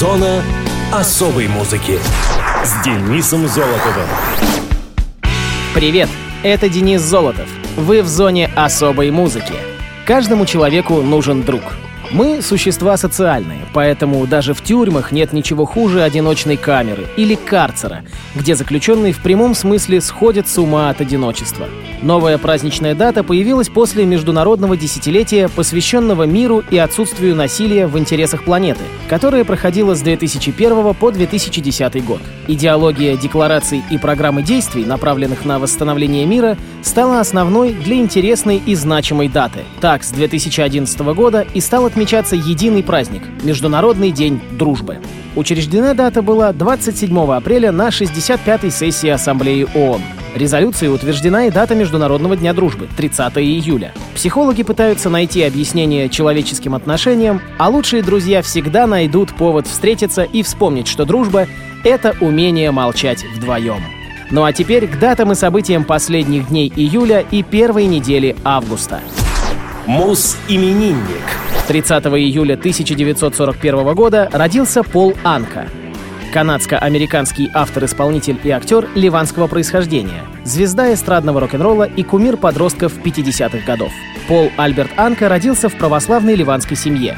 Зона особой музыки с Денисом Золотовым. Привет, это Денис Золотов. Вы в зоне особой музыки. Каждому человеку нужен друг — мы — существа социальные, поэтому даже в тюрьмах нет ничего хуже одиночной камеры или карцера, где заключенные в прямом смысле сходят с ума от одиночества. Новая праздничная дата появилась после международного десятилетия, посвященного миру и отсутствию насилия в интересах планеты, которое проходило с 2001 по 2010 год. Идеология деклараций и программы действий, направленных на восстановление мира, стала основной для интересной и значимой даты. Так, с 2011 года и стал отмечаться единый праздник — Международный день дружбы. Учреждена дата была 27 апреля на 65-й сессии Ассамблеи ООН. Резолюцией утверждена и дата Международного дня дружбы — 30 июля. Психологи пытаются найти объяснение человеческим отношениям, а лучшие друзья всегда найдут повод встретиться и вспомнить, что дружба — это умение молчать вдвоем. Ну а теперь к датам и событиям последних дней июля и первой недели августа. Мус-именинник. 30 июля 1941 года родился Пол Анка, канадско-американский автор-исполнитель и актер ливанского происхождения, звезда эстрадного рок-н-ролла и кумир подростков 50-х годов. Пол Альберт Анка родился в православной ливанской семье.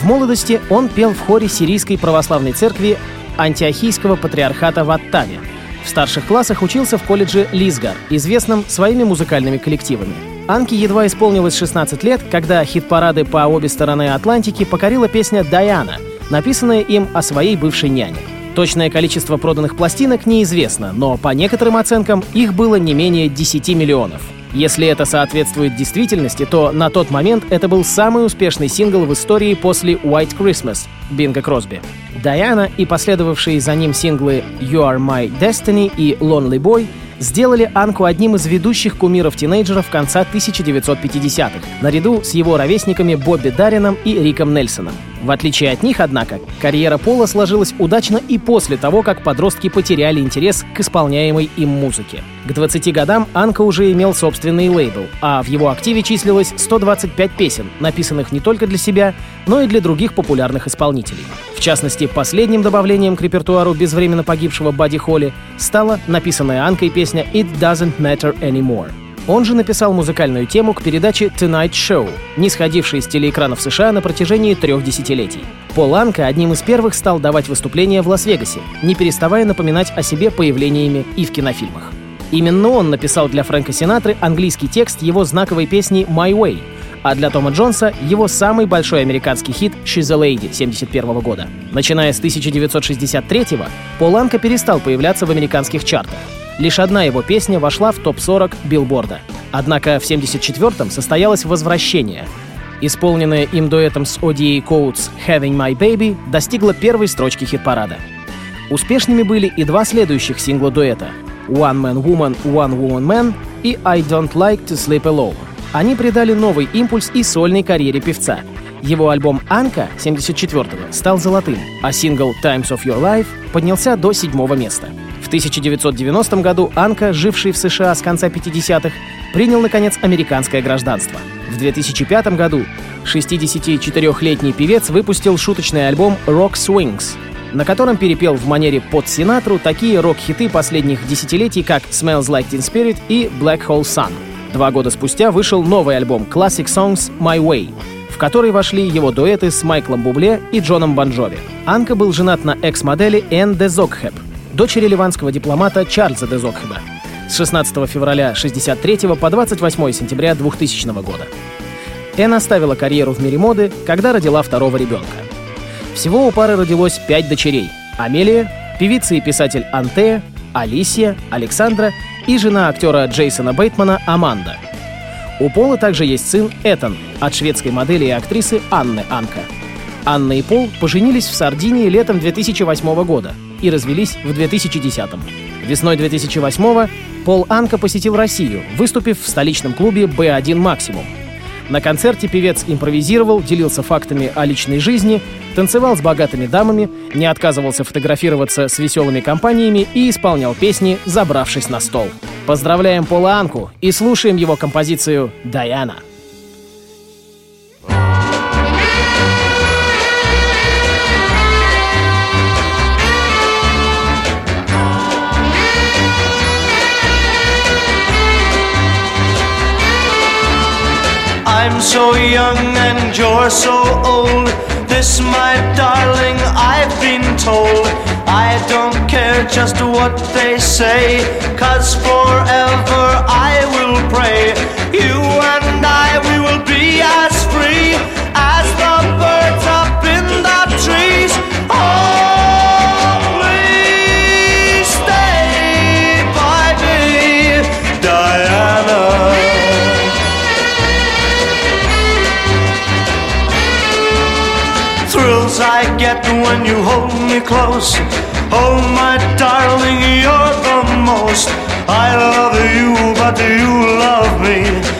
В молодости он пел в хоре Сирийской православной церкви антиохийского патриархата в Аттаве. В старших классах учился в колледже Лизгар, известном своими музыкальными коллективами. Анке едва исполнилось 16 лет, когда хит-парады по обе стороны Атлантики покорила песня «Даяна», написанная им о своей бывшей няне. Точное количество проданных пластинок неизвестно, но по некоторым оценкам их было не менее 10 миллионов. Если это соответствует действительности, то на тот момент это был самый успешный сингл в истории после White Christmas Бинга Кросби. Даяна и последовавшие за ним синглы You Are My Destiny и Lonely Boy сделали Анку одним из ведущих кумиров тинейджеров конца 1950-х, наряду с его ровесниками Бобби Дарином и Риком Нельсоном. В отличие от них, однако, карьера Пола сложилась удачно и после того, как подростки потеряли интерес к исполняемой им музыке. К 20 годам Анка уже имел собственный лейбл, а в его активе числилось 125 песен, написанных не только для себя, но и для других популярных исполнителей. В частности, последним добавлением к репертуару безвременно погибшего Бадди Холли стала написанная Анкой песня «It Doesn't Matter Anymore». Он же написал музыкальную тему к передаче Tonight Show, не сходившей с телеэкранов США на протяжении трех десятилетий. Пол Анка одним из первых стал давать выступления в Лас-Вегасе, не переставая напоминать о себе появлениями и в кинофильмах. Именно он написал для Фрэнка Синатры английский текст его знаковой песни «My Way», а для Тома Джонса его самый большой американский хит «She's a Lady» 1971 года. Начиная с 1963-го, Пол Анка перестал появляться в американских чартах. Лишь одна его песня вошла в топ-40 билборда. Однако в 74-м состоялось возвращение. Исполненная им дуэтом с ODA Coates «Having My Baby» достигла первой строчки хит-парада. Успешными были и два следующих сингла дуэта «One Man Woman, One Woman Man» и «I Don't Like to Sleep Alone». Они придали новый импульс и сольной карьере певца. Его альбом «Анка» 74-го стал золотым, а сингл «Times of Your Life» поднялся до седьмого места — 1990 году Анка, живший в США с конца 50-х, принял, наконец, американское гражданство. В 2005 году 64-летний певец выпустил шуточный альбом «Rock Swings», на котором перепел в манере под Синатру такие рок-хиты последних десятилетий, как «Smells Like Teen Spirit» и «Black Hole Sun». Два года спустя вышел новый альбом «Classic Songs My Way», в который вошли его дуэты с Майклом Бубле и Джоном Бонжови. Анка был женат на экс-модели Энн де Зокхеп, дочери ливанского дипломата Чарльза де Зокхеба с 16 февраля 1963 по 28 сентября 2000 года. Энн оставила карьеру в мире моды, когда родила второго ребенка. Всего у пары родилось пять дочерей. Амелия, певица и писатель Антея, Алисия, Александра и жена актера Джейсона Бейтмана Аманда. У Пола также есть сын Этан от шведской модели и актрисы Анны Анка. Анна и Пол поженились в Сардинии летом 2008 года – и развелись в 2010-м. Весной 2008-го Пол Анка посетил Россию, выступив в столичном клубе «Б1 Максимум». На концерте певец импровизировал, делился фактами о личной жизни, танцевал с богатыми дамами, не отказывался фотографироваться с веселыми компаниями и исполнял песни, забравшись на стол. Поздравляем Пола Анку и слушаем его композицию «Даяна». And you're so old. This, my darling, I've been told. I don't care just what they say, cause forever I will pray. You and when you hold me close. Oh, my darling, you're the most. I love you, but you love me.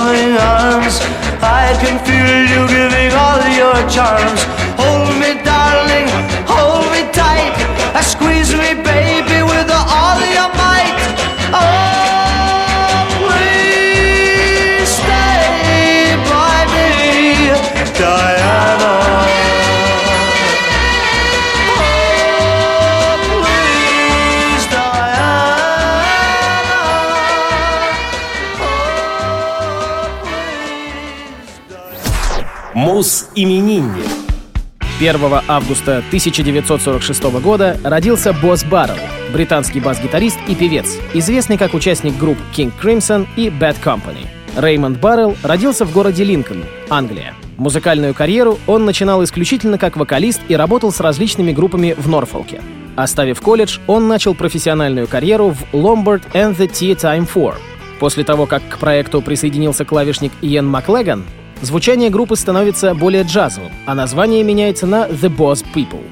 Arms, I can feel you giving all your charms. Мус-именинник. 1 августа 1946 года родился Босс Баррелл, британский бас-гитарист и певец, известный как участник групп King Crimson и Bad Company. Реймонд Баррелл родился в городе Линкольн, Англия. Музыкальную карьеру он начинал исключительно как вокалист и работал с различными группами в Норфолке. Оставив колледж, он начал профессиональную карьеру в Lombard and the Tea Time 4. После того, как к проекту присоединился клавишник Иэн Маклеган, звучание группы становится более джазовым, а название меняется на The Boss People.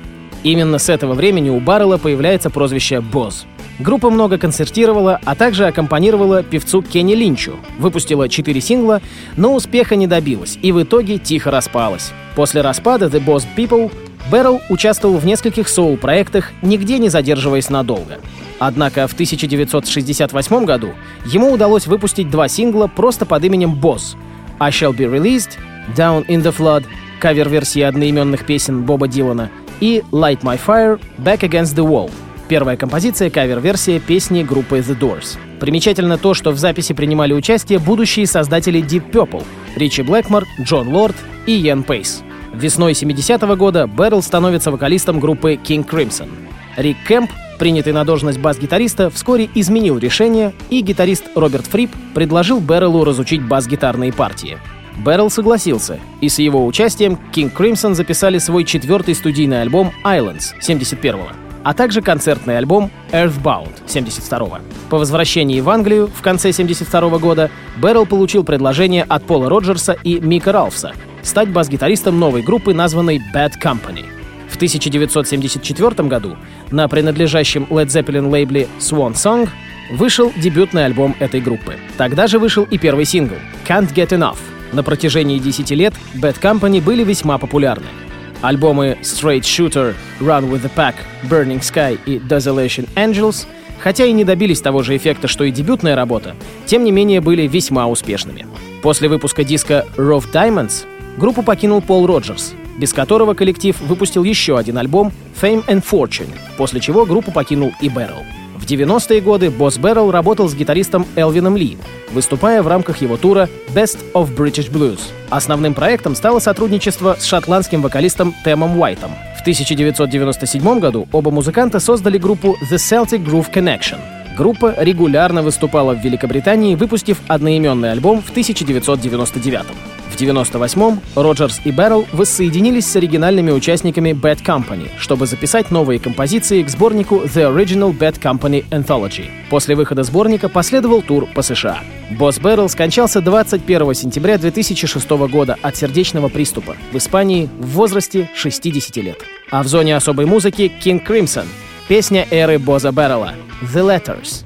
Именно с этого времени у Баррелла появляется прозвище «Босс». Группа много концертировала, а также аккомпанировала певцу Кенни Линчу, выпустила четыре сингла, но успеха не добилась и в итоге тихо распалась. После распада The Boss People Бэррелл участвовал в нескольких соул-проектах, нигде не задерживаясь надолго. Однако в 1968 году ему удалось выпустить два сингла просто под именем «Босс» I Shall Be Released, Down in the Flood, кавер-версии одноименных песен Боба Дилана, и Light My Fire, Back Against the Wall. Первая композиция — кавер-версия песни группы The Doors. Примечательно то, что в записи принимали участие будущие создатели Deep Purple — Ричи Блэкмор, Джон Лорд и Йен Пейс. Весной 70-го года Бэррелл становится вокалистом группы King Crimson. Рик Кэмп, принятый на должность бас-гитариста, вскоре изменил решение, и гитарист Роберт Фрип предложил Бэрреллу разучить бас-гитарные партии. Бэррелл согласился, и с его участием King Crimson записали свой четвертый студийный альбом Islands 71-го, а также концертный альбом Earthbound 72-го. По возвращении в Англию в конце 72 года Бэррелл получил предложение от Пола Роджерса и Мика Ралфса стать бас-гитаристом новой группы, названной Bad Company. В 1974 году на принадлежащем Led Zeppelin лейбле Swan Song вышел дебютный альбом этой группы. Тогда же вышел и первый сингл «Can't Get Enough». На протяжении 10 лет Bad Company были весьма популярны. Альбомы Straight Shooter, Run with the Pack, Burning Sky и Desolation Angels, хотя и не добились того же эффекта, что и дебютная работа, тем не менее были весьма успешными. После выпуска диска Rough Diamonds группу покинул Пол Роджерс, без которого коллектив выпустил еще один альбом Fame and Fortune, после чего группу покинул и Бэррелл. В 90-е годы Босс Бэррелл работал с гитаристом Элвином Ли, выступая в рамках его тура Best of British Blues. Основным проектом стало сотрудничество с шотландским вокалистом Тэмом Уайтом. В 1997 году оба музыканта создали группу The Celtic Groove Connection. Группа регулярно выступала в Великобритании, выпустив одноименный альбом в 1999 В 1998-м Роджерс и Беррелл воссоединились с оригинальными участниками Bad Company, чтобы записать новые композиции к сборнику The Original Bad Company Anthology. После выхода сборника последовал тур по США. Босс Беррелл скончался 21 сентября 2006 года от сердечного приступа в Испании в возрасте 60 лет. А в зоне особой музыки King Crimson, песня эры Боза Беррелла The Letters.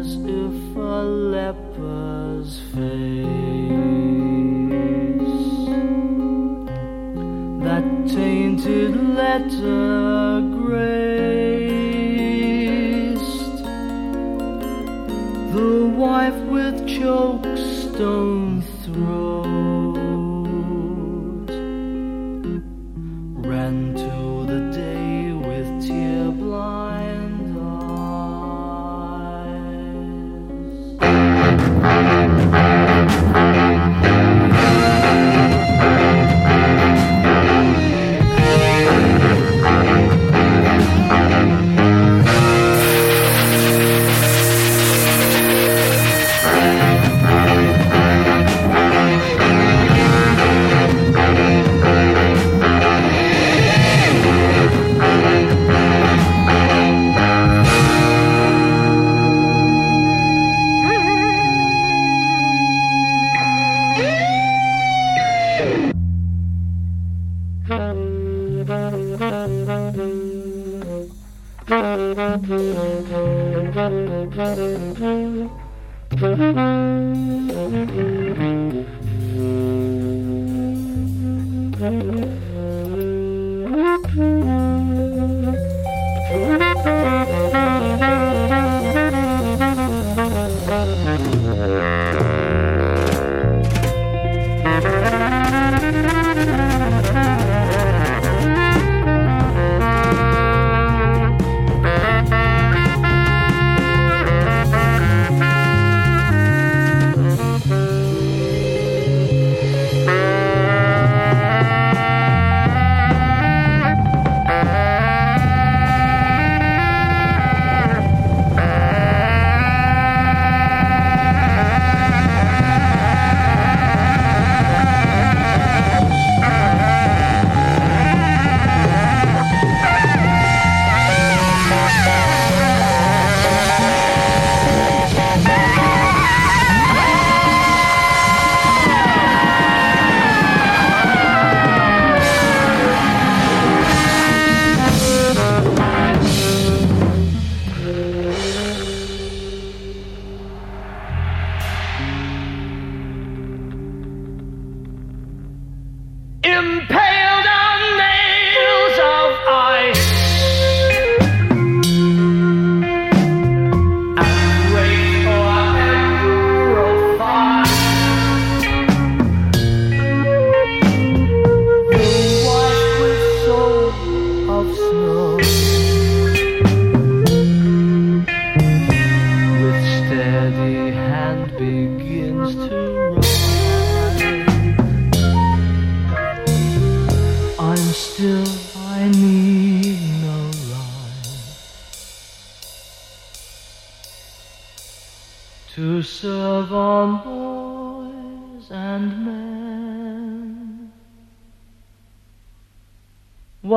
As if a leper's face. That tainted letter graced the wife with chokestone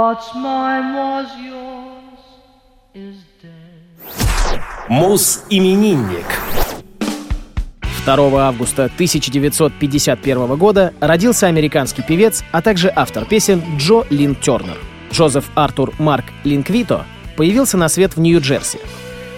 What's mine was yours is dead. Мус-именинник. 2 августа 1951 года родился американский певец, а также автор песен Джо Лин Тернер. Джозеф Артур Марк Линквито появился на свет в Нью-Джерси.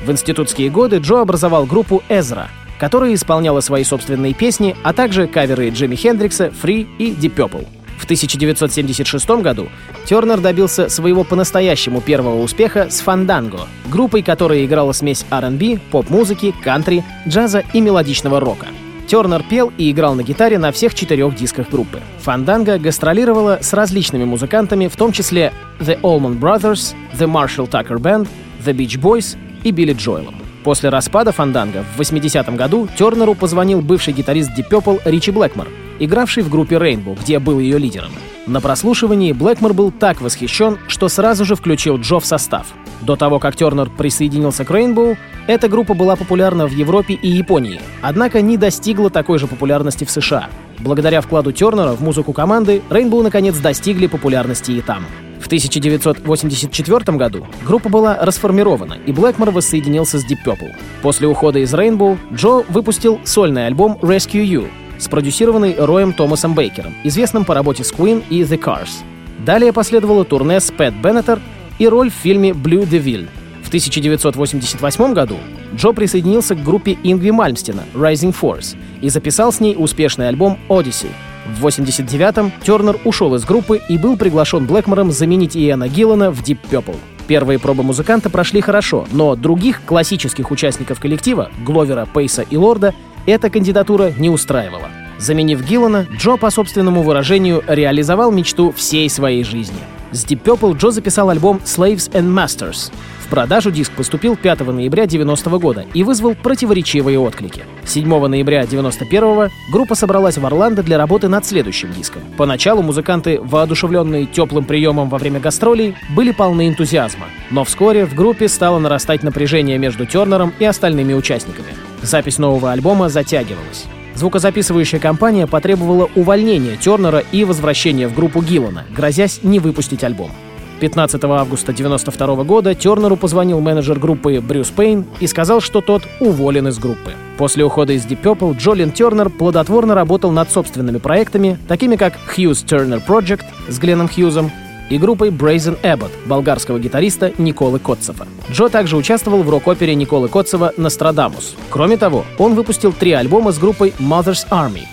В институтские годы Джо образовал группу «Эзра», которая исполняла свои собственные песни, а также каверы Джимми Хендрикса, Фри и Deep Purple. В 1976 году Тернер добился своего по-настоящему первого успеха с «Фанданго», группой, которая играла смесь R&B, поп-музыки, кантри, джаза и мелодичного рока. Тернер пел и играл на гитаре на всех четырех дисках группы. «Фанданго» гастролировала с различными музыкантами, в том числе The Allman Brothers, The Marshall Tucker Band, The Beach Boys и Билли Джоэлом. После распада «Фанданго» в 80-м году Тернеру позвонил бывший гитарист Deep Purple Ричи Блэкмор, игравший в группе Rainbow, где был ее лидером. На прослушивании Блэкмор был так восхищен, что сразу же включил Джо в состав. До того, как Тернер присоединился к Rainbow, эта группа была популярна в Европе и Японии, однако не достигла такой же популярности в США. Благодаря вкладу Тернера в музыку команды, Rainbow наконец достигли популярности и там. В 1984 году группа была расформирована, и Блэкмор воссоединился с Deep Purple. После ухода из Rainbow Джо выпустил сольный альбом Rescue You, спродюсированный Роем Томасом Бейкером, известным по работе с Queen и The Cars. Далее последовало турне с Пэт Беннетер и роль в фильме «Blue Devil». В 1988 году Джо присоединился к группе Ингви Мальмстена «Rising Force» и записал с ней успешный альбом «Odyssey». В 89-м Тернер ушел из группы и был приглашен Блэкмором заменить Иэна Гиллана в Deep Purple. Первые пробы музыканта прошли хорошо, но других классических участников коллектива, Гловера, Пейса и Лорда, эта кандидатура не устраивала. Заменив Гиллана, Джо, по собственному выражению, реализовал мечту всей своей жизни. С Deep Purple Джо записал альбом «Slaves and Masters». В продажу диск поступил 5 ноября 90 года и вызвал противоречивые отклики. 7 ноября 91 группа собралась в Орландо для работы над следующим диском. Поначалу музыканты, воодушевленные теплым приемом во время гастролей, были полны энтузиазма. Но вскоре в группе стало нарастать напряжение между Тернером и остальными участниками. Запись нового альбома затягивалась. Звукозаписывающая компания потребовала увольнения Тернера и возвращения в группу Гиллана, грозясь не выпустить альбом. 15 августа 1992 года Тернеру позвонил менеджер группы Брюс Пейн и сказал, что тот уволен из группы. После ухода из Deep Purple Джолин Тернер плодотворно работал над собственными проектами, такими как Hughes Turner Project с Гленном Хьюзом и группой Brazen Abbott болгарского гитариста Николы Котцева. Джо также участвовал в рок-опере Николы Котцева «Нострадамус». Кроме того, он выпустил три альбома с группой Mother's Army.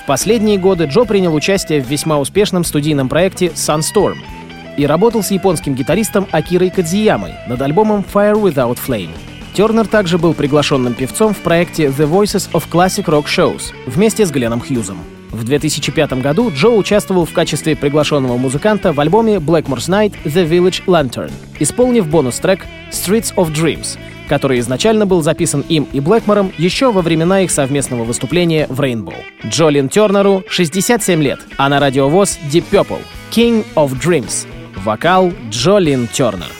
В последние годы Джо принял участие в весьма успешном студийном проекте Sunstorm и работал с японским гитаристом Акирой Кадзиямой над альбомом Fire Without Flame. Тернер также был приглашенным певцом в проекте The Voices of Classic Rock Shows вместе с Гленном Хьюзом. В 2005 году Джо участвовал в качестве приглашенного музыканта в альбоме Blackmore's Night The Village Lantern, исполнив бонус-трек Streets of Dreams, который изначально был записан им и Блэкмором еще во времена их совместного выступления в Rainbow. Джолин Тернеру 67 лет, а на радиовоз Deep Purple King of Dreams. Вокал Джолин Тернер.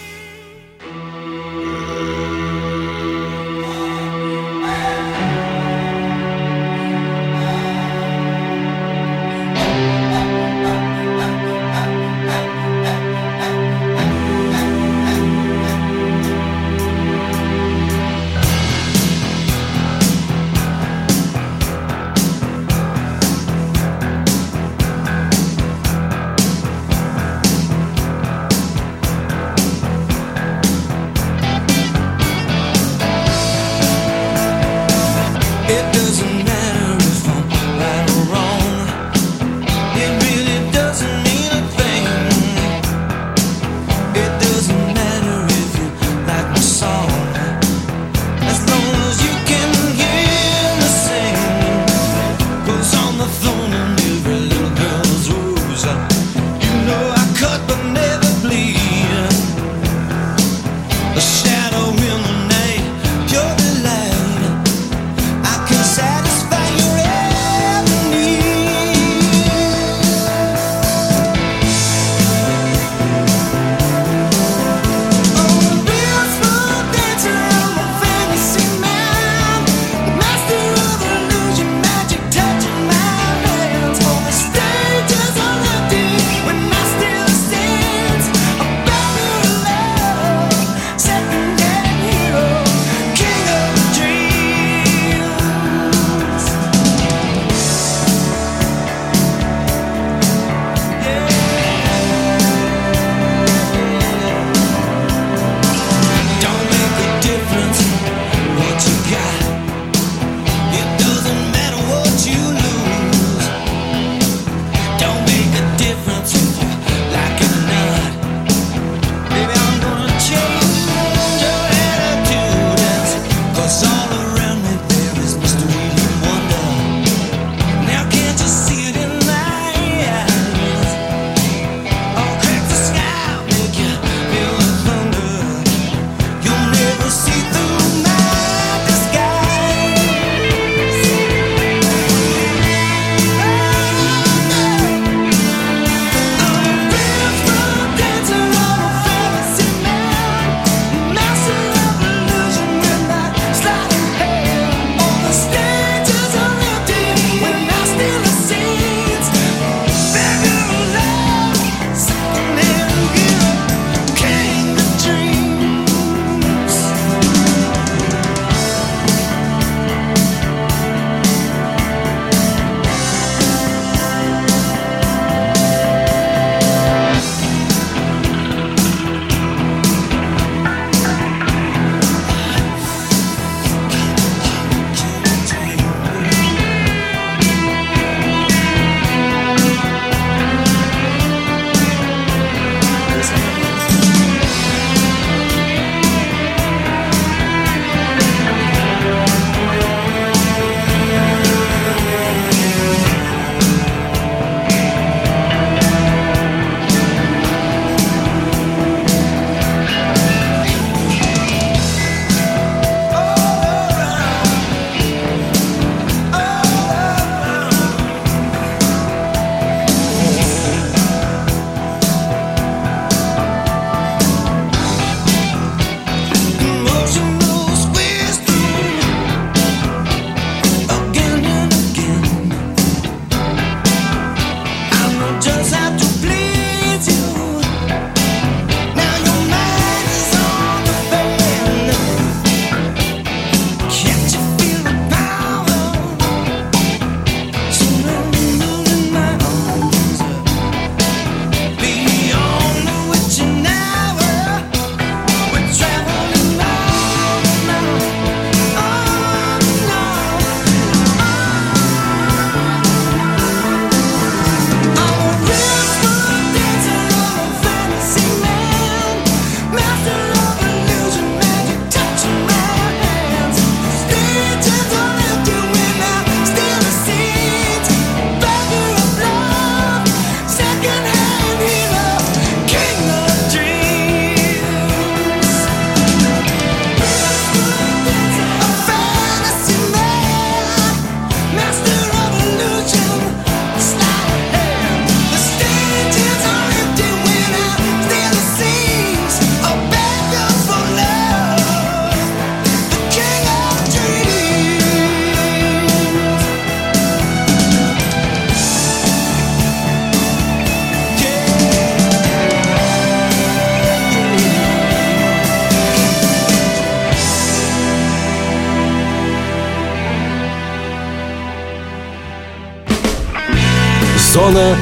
Зона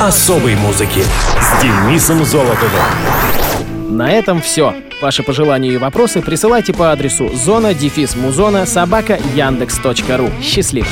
особой музыки с Денисом Золотовым. На этом все. Ваши пожелания и вопросы присылайте по адресу зона-музона собака яндекс.ру. Счастливо!